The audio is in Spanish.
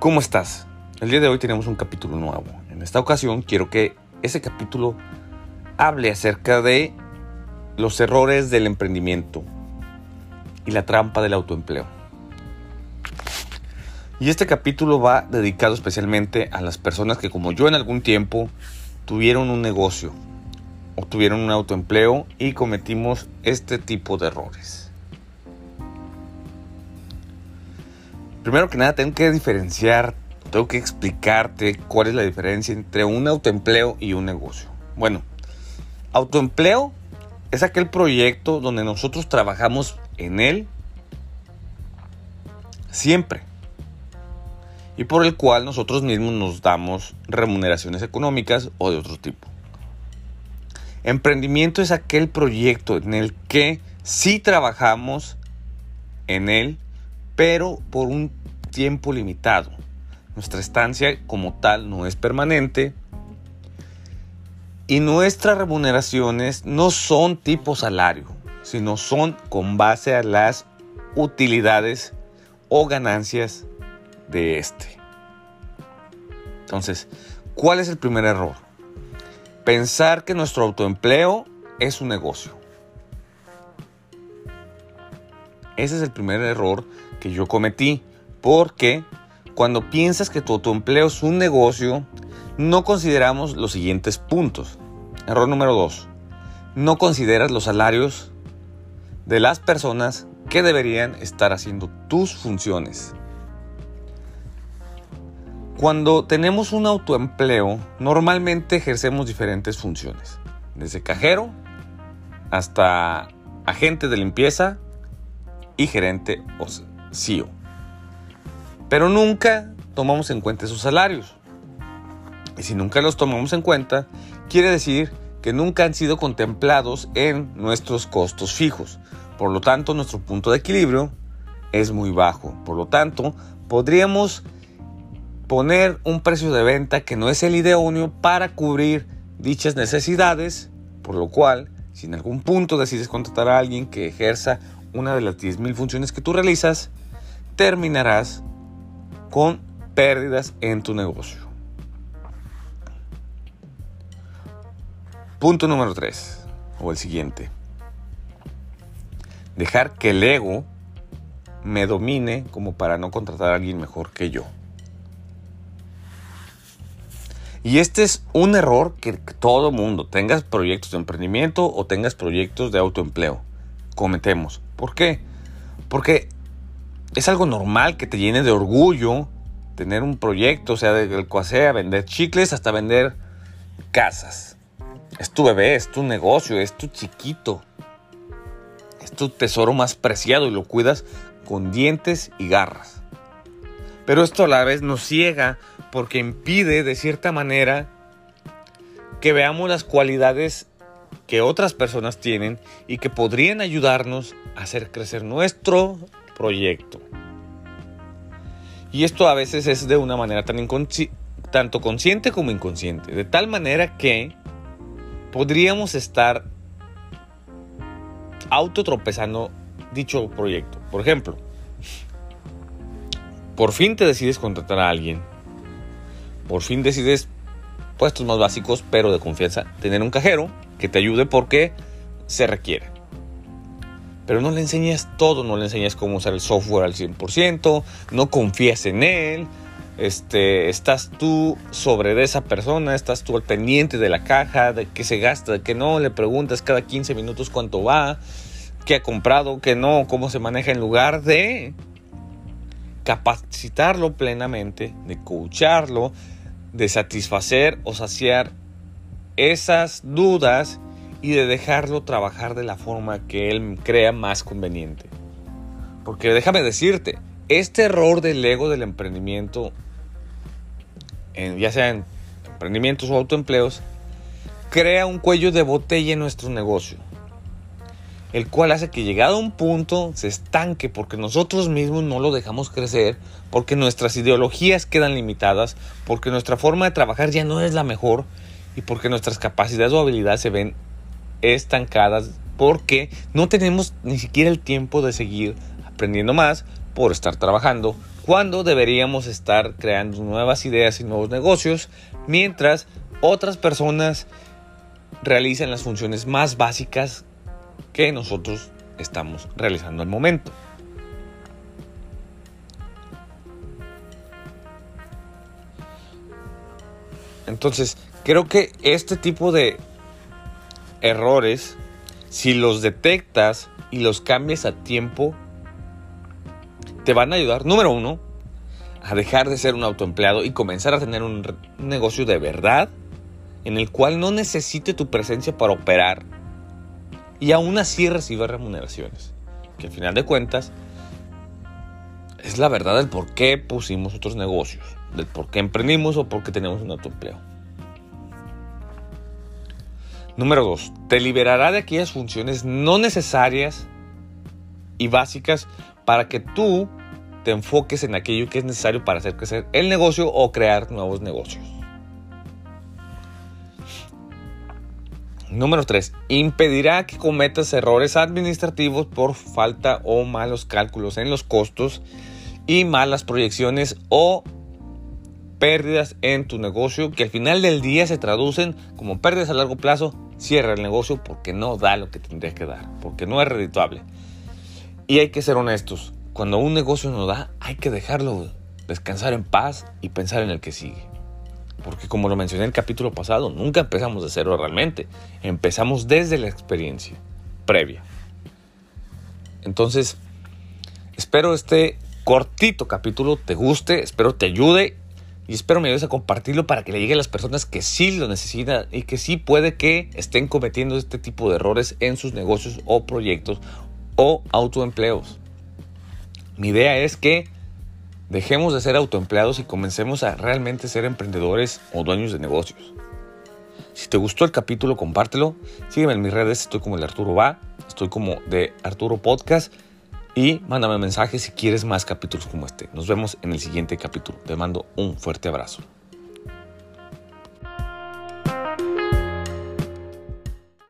¿Cómo estás? El día de hoy tenemos un capítulo nuevo. En esta ocasión quiero que ese capítulo hable acerca de los errores del emprendimiento y la trampa del autoempleo. Y este capítulo va dedicado especialmente a las personas que como yo en algún tiempo tuvieron un negocio o tuvieron un autoempleo y cometimos este tipo de errores. Primero que nada, tengo que diferenciar, tengo que explicarte cuál es la diferencia entre un autoempleo y un negocio. Bueno, autoempleo es aquel proyecto donde nosotros trabajamos en él siempre y por el cual nosotros mismos nos damos remuneraciones económicas o de otro tipo. Emprendimiento es aquel proyecto en el que sí trabajamos en él pero por un tiempo limitado. Nuestra estancia como tal no es permanente y nuestras remuneraciones no son tipo salario, sino son con base a las utilidades o ganancias de este. Entonces, ¿cuál es el primer error? Pensar que nuestro autoempleo es un negocio. Ese es el primer error que yo cometí. Porque cuando piensas que tu autoempleo es un negocio, no consideramos los siguientes puntos. Error número 2. No consideras los salarios de las personas que deberían estar haciendo tus funciones. Cuando tenemos un autoempleo, normalmente ejercemos diferentes funciones, desde cajero hasta agente de limpieza y gerente o CEO. Pero nunca tomamos en cuenta esos salarios. Y si nunca los tomamos en cuenta, quiere decir que nunca han sido contemplados en nuestros costos fijos. Por lo tanto, nuestro punto de equilibrio es muy bajo. Por lo tanto, podríamos poner un precio de venta que no es el idóneo para cubrir dichas necesidades, por lo cual, si en algún punto decides contratar a alguien que ejerza una de las 10.000 funciones que tú realizas, terminarás con pérdidas en tu negocio. Punto número 3, o el siguiente. Dejar que el ego me domine como para no contratar a alguien mejor que yo. Y este es un error que todo mundo, tengas proyectos de emprendimiento o tengas proyectos de autoempleo, cometemos. ¿Por qué? Porque es algo normal que te llene de orgullo tener un proyecto, o sea, del cual sea vender chicles hasta vender casas. Es tu bebé, es tu negocio, es tu chiquito. Es tu tesoro más preciado y lo cuidas con dientes y garras. Pero esto a la vez nos ciega porque impide de cierta manera que veamos las cualidades que otras personas tienen y que podrían ayudarnos a hacer crecer nuestro proyecto. Y esto a veces es de una manera tan tanto consciente como inconsciente, de tal manera que podríamos estar autotropezando dicho proyecto. Por ejemplo, por fin te decides contratar a alguien, por fin decides puestos más básicos, pero de confianza, tener un cajero que te ayude porque se requiere pero no le enseñas todo, no le enseñas cómo usar el software al 100%, no confías en él, este, estás tú sobre de esa persona, estás tú al pendiente de la caja, de qué se gasta, de qué no, le preguntas cada 15 minutos cuánto va, qué ha comprado, qué no, cómo se maneja en lugar de capacitarlo plenamente, de coacharlo, de satisfacer o saciar esas dudas y de dejarlo trabajar de la forma que él crea más conveniente. Porque déjame decirte, este error del ego del emprendimiento, ya sea en emprendimientos o autoempleos, crea un cuello de botella en nuestro negocio, el cual hace que llegado a un punto se estanque porque nosotros mismos no lo dejamos crecer, porque nuestras ideologías quedan limitadas, porque nuestra forma de trabajar ya no es la mejor y porque nuestras capacidades o habilidades se ven estancadas porque no tenemos ni siquiera el tiempo de seguir aprendiendo más por estar trabajando cuando deberíamos estar creando nuevas ideas y nuevos negocios, mientras otras personas realizan las funciones más básicas que nosotros estamos realizando al momento. Entonces, creo que este tipo de errores, si los detectas y los cambias a tiempo, te van a ayudar, número uno, a dejar de ser un autoempleado y comenzar a tener un negocio de verdad en el cual no necesite tu presencia para operar y aún así reciba remuneraciones. Que al final de cuentas es la verdad del por qué pusimos otros negocios, del por qué emprendimos o por qué tenemos un autoempleo. Número 2. Te liberará de aquellas funciones no necesarias y básicas para que tú te enfoques en aquello que es necesario para hacer crecer el negocio o crear nuevos negocios. Número 3. Impedirá que cometas errores administrativos por falta o malos cálculos en los costos y malas proyecciones o pérdidas en tu negocio que al final del día se traducen como pérdidas a largo plazo. Cierra el negocio porque no da lo que tendría que dar, porque no es redituable. Y hay que ser honestos. Cuando un negocio no da, hay que dejarlo descansar en paz y pensar en el que sigue. Porque como lo mencioné en el capítulo pasado, nunca empezamos de cero realmente. Empezamos desde la experiencia previa. Entonces, espero este cortito capítulo te guste, espero te ayude y espero me ayudes a compartirlo para que le llegue a las personas que sí lo necesitan y que sí puede que estén cometiendo este tipo de errores en sus negocios o proyectos o autoempleos. Mi idea es que Dejemos de ser autoempleados y comencemos a realmente ser emprendedores o dueños de negocios. Si te gustó el capítulo, compártelo. Sígueme en mis redes, estoy como el Arturo Va, estoy como de Arturo Podcast y mándame mensajes si quieres más capítulos como este. Nos vemos en el siguiente capítulo. Te mando un fuerte abrazo.